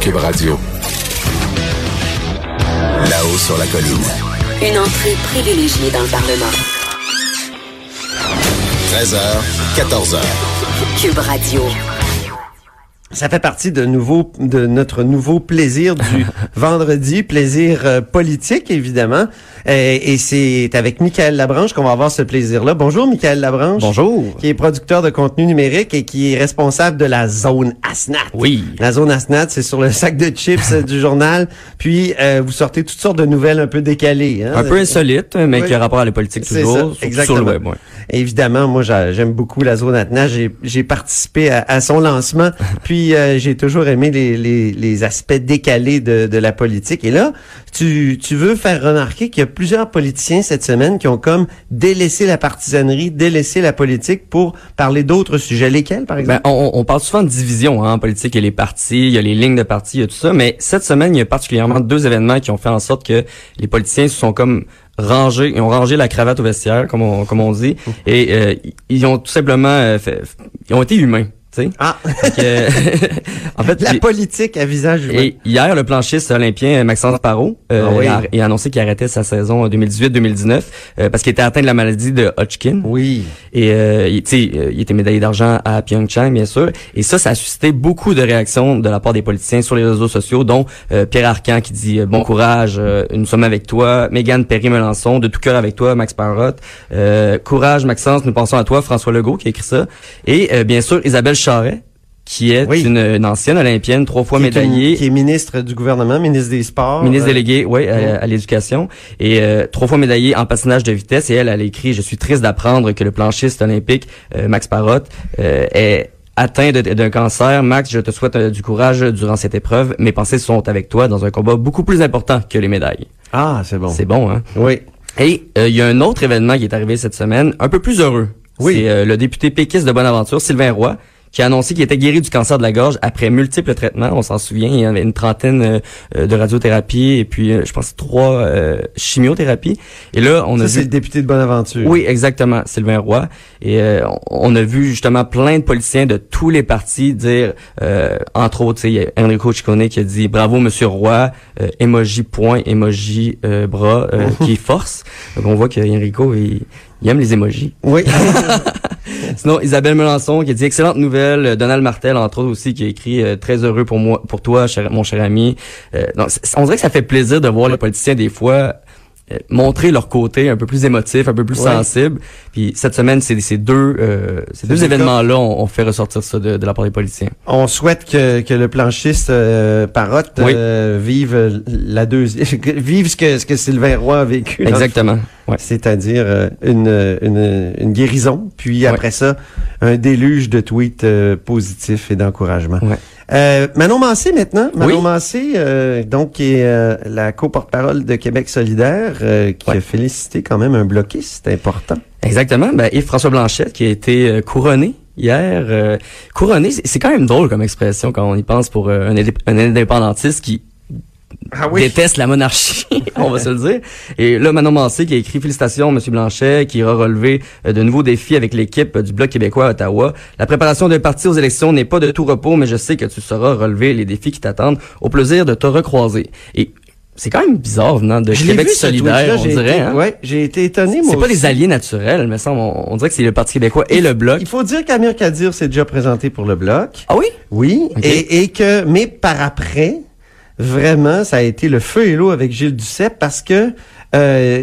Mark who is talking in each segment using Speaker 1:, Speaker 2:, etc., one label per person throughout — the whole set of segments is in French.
Speaker 1: Cube Radio. Là-haut sur la colline.
Speaker 2: Une entrée privilégiée dans le Parlement.
Speaker 1: 13h, 14h.
Speaker 2: Cube Radio.
Speaker 3: Ça fait partie de nouveau de notre nouveau plaisir du vendredi, plaisir euh, politique évidemment. Euh, et c'est avec Michael Labranche qu'on va avoir ce plaisir-là. Bonjour Michael Labranche.
Speaker 4: Bonjour.
Speaker 3: Qui est producteur de contenu numérique et qui est responsable de la zone ASNAT.
Speaker 4: Oui.
Speaker 3: La zone ASNAT, c'est sur le sac de chips euh, du journal. Puis euh, vous sortez toutes sortes de nouvelles un peu décalées. Hein?
Speaker 4: Un peu insolite, mais
Speaker 3: Oui.
Speaker 4: qui a rapport à la politique toujours,
Speaker 3: ça, exactement.
Speaker 4: sur le web. ouais.
Speaker 3: Évidemment, moi j'a- j'aime beaucoup la zone ASNAT. J'ai participé à, à son lancement. Puis euh, j'ai toujours aimé les, les, les aspects décalés de, de la politique. Et là, tu, tu veux faire remarquer qu'il y a plusieurs politiciens cette semaine qui ont comme délaissé la partisanerie, délaissé la politique pour parler d'autres sujets. Lesquels, par
Speaker 4: Ben,
Speaker 3: exemple?
Speaker 4: on, on parle souvent de division hein, en politique. Il y a les partis, il y a les lignes de partis, il y a tout ça. Mais cette semaine, il y a particulièrement deux événements qui ont fait en sorte que les politiciens se sont comme rangés, ils ont rangé la cravate au vestiaire, comme on, comme on dit, et euh, ils ont tout simplement euh, fait, ils ont été humains. Tu sais.
Speaker 3: ah,
Speaker 4: que, en fait,
Speaker 3: la politique à visage humain.
Speaker 4: Et hier, le planchiste olympien Maxence Parot euh,
Speaker 3: Ah oui.
Speaker 4: a, a annoncé qu'il arrêtait sa saison 2018-2019 euh, parce qu'il était atteint de la maladie de Hodgkin.
Speaker 3: Oui.
Speaker 4: Et euh, il, tu sais, euh, il était médaillé d'argent à Pyeongchang, bien sûr. Et ça, ça a suscité beaucoup de réactions de la part des politiciens sur les réseaux sociaux, dont euh, Pierre Arcan qui dit euh, bon courage, euh, nous sommes avec toi. Mégane Perry-Melançon, de tout cœur avec toi, Max Parrot. Euh, courage, Maxence, nous pensons à toi, François Legault qui a écrit ça. Et euh, bien sûr, Isabelle Charret qui est
Speaker 3: Oui.
Speaker 4: une, une ancienne olympienne, trois fois
Speaker 3: Qui est une-
Speaker 4: médaillée.
Speaker 3: qui est ministre du gouvernement, ministre des Sports.
Speaker 4: Ministre
Speaker 3: Euh,
Speaker 4: délégué, oui, à, à l'éducation. Et euh, trois fois médaillée en patinage de vitesse. Et elle, elle a écrit « Je suis triste d'apprendre que le planchiste olympique, euh, Max Parrot, euh, est atteint d'un cancer. Max, je te souhaite euh, du courage durant cette épreuve. Mes pensées sont avec toi dans un combat beaucoup plus important que les médailles.
Speaker 3: Ah, c'est bon.
Speaker 4: C'est bon, hein?
Speaker 3: Oui.
Speaker 4: Et euh, il y a un autre événement qui est arrivé cette semaine, un peu plus heureux.
Speaker 3: Oui.
Speaker 4: C'est euh, le député péquiste de Bonaventure, Sylvain Roy, qui a annoncé qu'il était guéri du cancer de la gorge après multiples traitements. On s'en souvient, il y avait une trentaine euh, de radiothérapie et puis, euh, je pense, trois euh, chimiothérapies. Et là, on a
Speaker 3: Ça, c'est
Speaker 4: vu...
Speaker 3: le député de Bonaventure.
Speaker 4: Oui, exactement, Sylvain Roy. Et euh, on a vu justement plein de politiciens de tous les partis dire, euh, entre autres, il y a Enrico Ciccone qui a dit bravo Monsieur Roy, euh, emoji point, emoji euh, bras, euh, qui force. Donc on voit que Enrico il, il aime les emojis.
Speaker 3: Oui.
Speaker 4: Sinon Isabelle Melançon qui a dit excellente nouvelle, Euh, Donald Martel entre autres aussi qui a écrit euh, très heureux pour moi, pour toi, cher- mon cher ami. Euh, donc, on dirait que ça fait plaisir de voir les politiciens des fois euh, montrer leur côté un peu plus émotif, un peu plus
Speaker 3: Ouais.
Speaker 4: sensible. Puis cette semaine, c'est ces deux, euh, ces deux événements-là, on, on fait ressortir ça de, de la part des politiciens.
Speaker 3: On souhaite que, que le planchiste euh, Parotte
Speaker 4: Oui.
Speaker 3: euh, vive la deuxième, vive ce que, ce que Sylvain Roy a vécu.
Speaker 4: Exactement. Ouais.
Speaker 3: C'est-à-dire euh, une, une, une guérison, puis
Speaker 4: Ouais.
Speaker 3: après ça, un déluge de tweets positifs et d'encouragement. Euh, Manon Mancé maintenant. Manon
Speaker 4: Oui.
Speaker 3: Mancé, euh, donc, qui est euh, la co-porte-parole de Québec solidaire, euh, qui
Speaker 4: Ouais.
Speaker 3: a félicité quand même un bloquiste important.
Speaker 4: Exactement. Ben, Yves-François Blanchette qui a été euh, couronné hier. euh, couronné, c'est quand même drôle comme expression quand on y pense pour un, indép- un indépendantiste qui
Speaker 3: Ah
Speaker 4: déteste la monarchie, on va se le dire. Et là, Manon Mancé qui a écrit Félicitations, Monsieur Blanchet, qui ira relever euh, de nouveaux défis avec l'équipe euh, du Bloc québécois à Ottawa. La préparation d'un parti aux élections n'est pas de tout repos, mais je sais que tu sauras relever les défis qui t'attendent. Au plaisir de te recroiser. Et c'est quand même bizarre venant de
Speaker 3: Je
Speaker 4: Québec
Speaker 3: vu,
Speaker 4: solidaire, on dirait.
Speaker 3: été-
Speaker 4: hein?
Speaker 3: Ouais, j'ai été étonné,
Speaker 4: C'est pas des alliés naturels, me semble. On, on dirait que c'est le Parti québécois et le Bloc.
Speaker 3: Il faut dire qu'Amir Kadir s'est déjà présenté pour le bloc.
Speaker 4: Ah oui?
Speaker 3: Oui, et que, mais par après, vraiment, ça a été le feu et l'eau avec Gilles Duceppe parce que euh,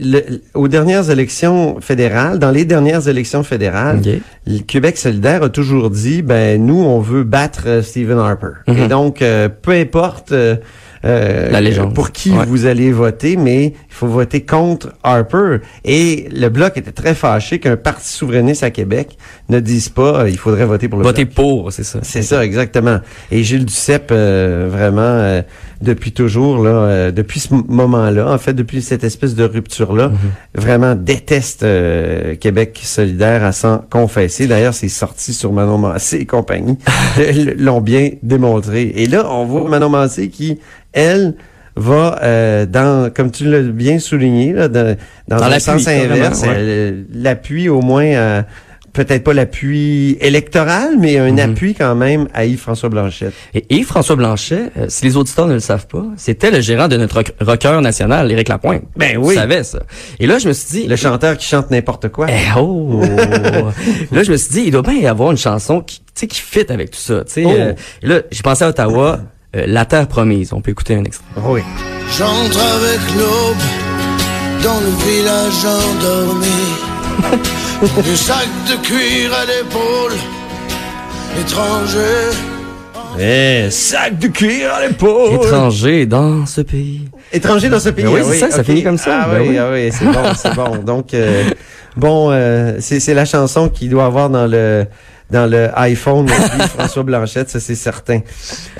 Speaker 3: le- aux dernières élections fédérales, dans les dernières élections fédérales, le Québec solidaire a toujours dit, ben nous, on veut battre euh, Stephen Harper.
Speaker 4: Mhm.
Speaker 3: Et donc, euh, peu importe euh, euh,
Speaker 4: La légende.
Speaker 3: pour qui
Speaker 4: Ouais.
Speaker 3: vous allez voter, mais il faut voter contre Harper. Et le Bloc était très fâché qu'un parti souverainiste à Québec ne dise pas, euh, il faudrait voter pour le
Speaker 4: Voter
Speaker 3: Bloc.
Speaker 4: pour, c'est ça.
Speaker 3: C'est ça, exactement. Et Gilles Duceppe, euh, vraiment, euh, depuis toujours, là, euh, depuis ce moment-là, en fait, depuis cette espèce de rupture-là, vraiment déteste euh, Québec solidaire à s'en confesser. D'ailleurs, c'est sorti sur Manon Massé et compagnie, l'ont bien démontré. Et là, on voit Manon Massé qui, elle, va euh, dans, comme tu l'as bien souligné, là, dans, dans,
Speaker 4: Dans l'appui,
Speaker 3: sens inverse,
Speaker 4: ouais.
Speaker 3: elle, l'appui au moins à peut-être pas l'appui électoral, mais un
Speaker 4: Mhm.
Speaker 3: appui quand même à Yves-François Blanchette.
Speaker 4: Et Yves-François Blanchet, euh, si les auditeurs ne le savent pas, c'était le gérant de notre rock- rocker national, Éric Lapointe.
Speaker 3: Ben oui.
Speaker 4: Vous savez ça. Et là, je me suis dit...
Speaker 3: Le chanteur qui chante n'importe quoi.
Speaker 4: Eh oh! là, je me suis dit, il doit bien y avoir une chanson qui, tu sais, qui fit avec tout ça. Tu sais,
Speaker 3: Oh.
Speaker 4: euh, et là, j'ai pensé à Ottawa, euh, La Terre Promise. On peut écouter un extrait.
Speaker 3: Oui.
Speaker 5: J'entre avec l'aube dans le village endormi. Des sacs de cuir à l'épaule, étranger.
Speaker 3: Eh, sac de cuir à l'épaule.
Speaker 4: Étranger dans ce pays.
Speaker 3: Étranger dans ce pays.
Speaker 4: Ben oui,
Speaker 3: ah
Speaker 4: c'est ça, ça finit comme ça.
Speaker 3: Ah
Speaker 4: Ben
Speaker 3: oui,
Speaker 4: oui.
Speaker 3: ah oui, c'est bon, c'est bon. Donc, euh, bon, euh, c'est c'est la chanson qu'il doit avoir dans le dans le iPhone de François Blanchette, ça c'est certain.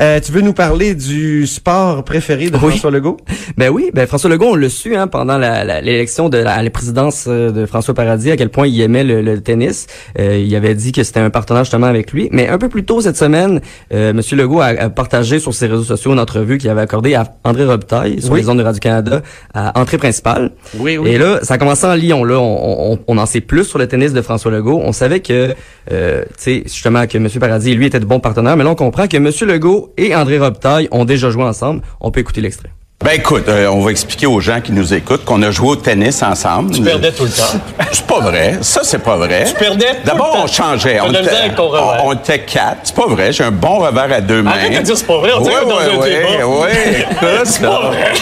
Speaker 3: Euh, tu veux nous parler du sport préféré de
Speaker 4: Oui.
Speaker 3: François Legault?
Speaker 4: Ben oui, ben François Legault, on l'a su hein, pendant l'élection de la, présidence euh, de François Paradis, à quel point il aimait le, le tennis. Euh, il avait dit que c'était un partenaire justement avec lui. Mais un peu plus tôt cette semaine, euh, Monsieur Legault a, a partagé sur ses réseaux sociaux une entrevue qu'il avait accordée à André Robitaille sur
Speaker 3: Oui.
Speaker 4: les ondes de Radio-Canada à entrée principale.
Speaker 3: Oui,
Speaker 4: Et là, ça a commencé en Lyon. Là, on, on, on en sait plus sur le tennis de François Legault. On savait que, euh, sais, justement, que M. Paradis, lui, était de bons partenaires. Mais là, on comprend que M. Legault et André Robitaille ont déjà joué ensemble. On peut écouter l'extrait.
Speaker 6: Ben écoute, euh, on va expliquer aux gens qui nous écoutent qu'on a joué au tennis ensemble.
Speaker 7: Tu perdais tout le temps.
Speaker 6: C'est pas vrai. Ça, c'est pas vrai.
Speaker 7: Tu perdais tout
Speaker 6: D'abord,
Speaker 7: le temps.
Speaker 6: on changeait. On était quatre. C'est pas vrai. J'ai un bon revers à deux mains.
Speaker 7: Arrête de dire c'est pas vrai. On dirait
Speaker 6: Oui,
Speaker 7: qu'on est dans
Speaker 6: oui,
Speaker 7: un débat.
Speaker 6: oui,
Speaker 7: C'est pas
Speaker 6: là.
Speaker 7: vrai.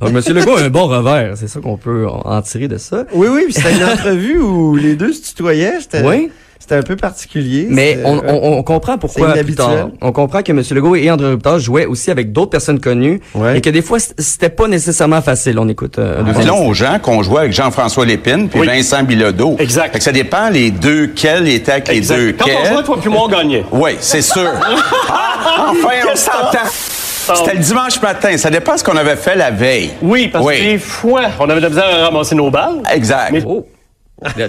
Speaker 4: Donc, M. Legault a un bon revers. C'est ça qu'on peut en tirer de ça.
Speaker 3: Oui, oui, puis c'était une entrevue où les deux se tutoyaient.
Speaker 4: Oui.
Speaker 3: C'était un peu particulier.
Speaker 4: Mais
Speaker 3: C'était-
Speaker 4: on, on, on comprend pourquoi tard. On comprend que M. Legault et André Robitaille jouaient aussi avec d'autres personnes connues
Speaker 3: Ouais.
Speaker 4: et que des fois, c'était pas nécessairement facile. On écoute euh, deuxième
Speaker 6: Disons aux gens qu'on jouait avec Jean-François Lépine puis
Speaker 7: Oui.
Speaker 6: Vincent Bilodeau.
Speaker 7: Exact.
Speaker 6: Fait que ça dépend les deux quels étaient avec les
Speaker 7: Exact.
Speaker 6: deux
Speaker 7: Quand on
Speaker 6: quels.
Speaker 7: jouait, toi puis moi, on gagnait.
Speaker 6: Oui, c'est sûr. Ah, enfin, on s'entend. C'était le dimanche matin. Ça dépend ce qu'on avait fait la veille.
Speaker 7: Oui, parce que des fois, on avait de la misère à ramasser nos balles.
Speaker 6: Exact.
Speaker 7: Mais-
Speaker 4: Oh.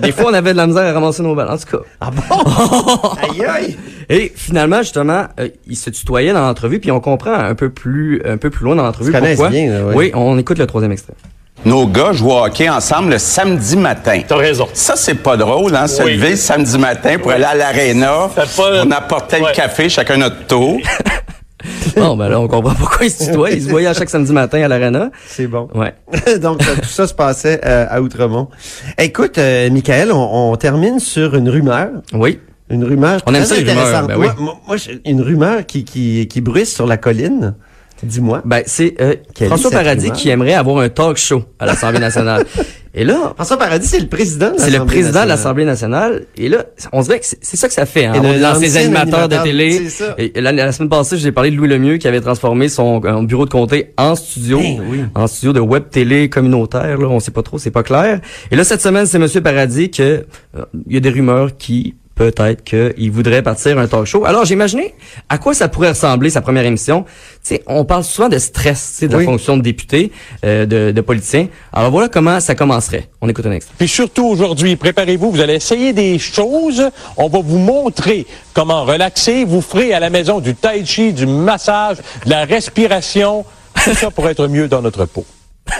Speaker 4: Des fois, on avait de la misère à ramasser nos balles, en tout cas.
Speaker 3: Ah bon? aïe, aïe!
Speaker 4: Et finalement, justement, euh, ils se tutoyaient dans l'entrevue, puis on comprend un peu plus, un peu plus loin dans l'entrevue pourquoi.
Speaker 3: bien, là, ouais.
Speaker 4: Oui, on écoute le troisième extrait.
Speaker 6: Nos gars jouent au hockey ensemble le samedi matin.
Speaker 7: T'as raison.
Speaker 6: Ça, c'est pas drôle, hein, se lever le samedi matin pour aller à l'aréna. On apportait
Speaker 7: Ouais.
Speaker 6: le café, chacun notre tour.
Speaker 4: Bon, ben là, on comprend pourquoi ils se tutoient. Ils se voyaient à chaque samedi matin à l'arena.
Speaker 3: C'est bon.
Speaker 4: Ouais.
Speaker 3: Donc, euh, tout ça se passait euh, à Outremont. Écoute, euh, Michael, on, on termine sur une rumeur.
Speaker 4: Oui.
Speaker 3: Une rumeur
Speaker 4: On aime
Speaker 3: très
Speaker 4: ça, les rumeurs,
Speaker 3: intéressante.
Speaker 4: ben
Speaker 3: moi,
Speaker 4: oui.
Speaker 3: moi- une rumeur qui, qui, qui bruisse sur la colline. Dis-moi.
Speaker 4: Ben, c'est euh, François Paradis qui aimerait avoir un talk show à l'Assemblée nationale. Et là,
Speaker 3: François Paradis, c'est le président de
Speaker 4: c'est le
Speaker 3: l'Assemblée
Speaker 4: président de
Speaker 3: nationale.
Speaker 4: l'Assemblée nationale. Et là, on dirait que c'est ça que ça fait. Hein,
Speaker 3: Et
Speaker 4: les
Speaker 3: l'ancien
Speaker 4: animateurs de télé. Et la, la semaine passée, j'ai parlé de Louis Lemieux qui avait transformé son euh, bureau de comté en studio,
Speaker 3: Eh oui.
Speaker 4: en studio de web télé communautaire. Là, on sait pas trop, c'est pas clair. Et là, cette semaine, c'est Monsieur Paradis que euh, il y a des rumeurs qui peut-être qu'il voudrait partir un talk show. Alors, j'ai imaginé à quoi ça pourrait ressembler sa première émission. Tu sais, on parle souvent de stress, tu sais, de
Speaker 3: Oui.
Speaker 4: la fonction de député, euh, de, de politicien. Alors voilà comment ça commencerait. On écoute un extrait.
Speaker 8: Puis surtout aujourd'hui, préparez-vous, vous allez essayer des choses. On va vous montrer comment relaxer. Vous ferez à la maison du tai chi, du massage, de la respiration. Tout ça pour être mieux dans notre peau.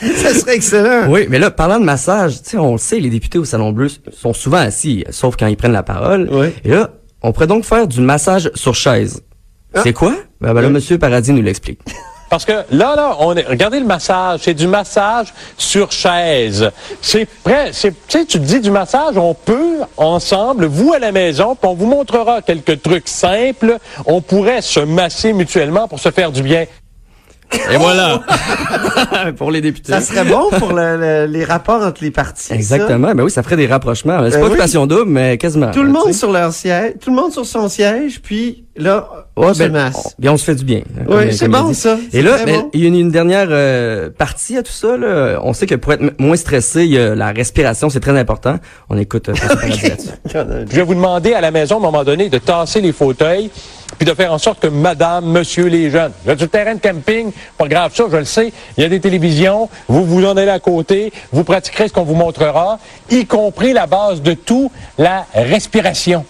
Speaker 3: Ça serait excellent.
Speaker 4: Oui, mais là, parlant de massage, tu sais, on le sait, les députés au Salon Bleu sont souvent assis, sauf quand ils prennent la parole.
Speaker 3: Oui.
Speaker 4: Et là, on pourrait donc faire du massage sur chaise. C'est quoi? Ben, ben là, Monsieur Paradis nous l'explique.
Speaker 8: Parce que là, là, on est, regardez le massage, c'est du massage sur chaise. C'est prêt, c'est, tu sais, tu te dis du massage, on peut ensemble, vous à la maison, puis on vous montrera quelques trucs simples. On pourrait se masser mutuellement pour se faire du bien.
Speaker 4: Et voilà! Pour les députés.
Speaker 3: Ça serait bon pour le- le- les rapports entre les partis. ça?
Speaker 4: Exactement. Ben oui, ça ferait des rapprochements. C'est
Speaker 3: Ben
Speaker 4: pas
Speaker 3: oui.
Speaker 4: une passion double, mais quasiment.
Speaker 3: Tout le monde sur leur siège, tout le monde sur son siège, puis là, on se
Speaker 4: ben,
Speaker 3: masse.
Speaker 4: on- bien, on se fait du bien. hein,
Speaker 3: Oui, c'est bon, ça.
Speaker 4: Et là, ben,
Speaker 3: bon.
Speaker 4: il y a une, une dernière euh, partie à tout ça. Là. On sait que pour être moins stressé, il y a la respiration, c'est très important. On écoute euh.
Speaker 8: Je vais vous demander à la maison, à un moment donné, de tasser les fauteuils, puis de faire en sorte que madame, monsieur, les jeunes, vous êtes sur terrain de camping, pas grave ça, je le sais, il y a des télévisions, vous vous en allez à côté, vous pratiquerez ce qu'on vous montrera, y compris la base de tout, la respiration.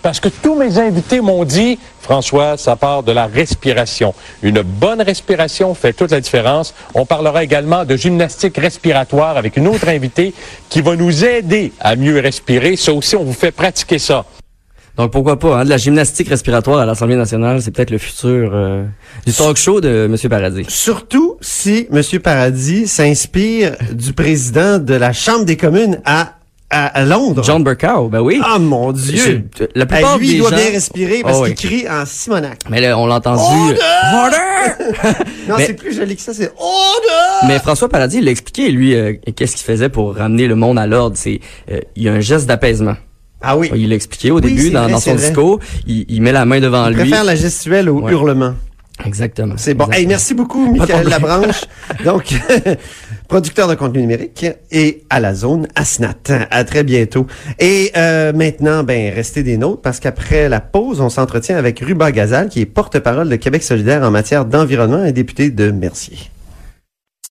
Speaker 8: Parce que tous mes invités m'ont dit, François, ça part de la respiration. Une bonne respiration fait toute la différence. On parlera également de gymnastique respiratoire avec une autre invitée qui va nous aider à mieux respirer. Ça aussi, on vous fait pratiquer ça.
Speaker 4: Donc pourquoi pas, hein, de la gymnastique respiratoire à l'Assemblée nationale, c'est peut-être le futur euh, du talk show de M. Paradis.
Speaker 3: Surtout si M. Paradis s'inspire du président de la Chambre des communes à, à, Londres.
Speaker 4: John Burkow, ben oui.
Speaker 3: Ah mon Dieu!
Speaker 4: Je- la plupart
Speaker 3: lui,
Speaker 4: des
Speaker 3: il doit
Speaker 4: gens-
Speaker 3: bien respirer parce
Speaker 4: Oh, oui.
Speaker 3: qu'il crie en Simonac.
Speaker 4: Mais là, on l'a entendu.
Speaker 3: Non,
Speaker 4: Mais-
Speaker 3: c'est plus joli que ça, c'est Order!
Speaker 4: Mais François Paradis, il l'a expliqué, lui, euh, qu'est-ce qu'il faisait pour ramener le monde à l'ordre? C'est, euh, il y a un geste d'apaisement.
Speaker 3: Ah oui.
Speaker 4: Il l'a expliqué au
Speaker 3: Oui,
Speaker 4: début dans,
Speaker 3: vrai,
Speaker 4: dans son discours. Il, il met la main devant
Speaker 3: Il
Speaker 4: lui.
Speaker 3: préfère la gestuelle au
Speaker 4: Ouais.
Speaker 3: hurlement.
Speaker 4: Exactement.
Speaker 3: C'est bon.
Speaker 4: Exactement.
Speaker 3: Hey, merci beaucoup, Michael. Labranche. Donc, producteur de contenu numérique et à la zone Asnat. À très bientôt. Et euh, maintenant, ben, restez des nôtres parce qu'après la pause, on s'entretient avec Ruba Gazal, qui est porte-parole de Québec solidaire en matière d'environnement et député de Mercier.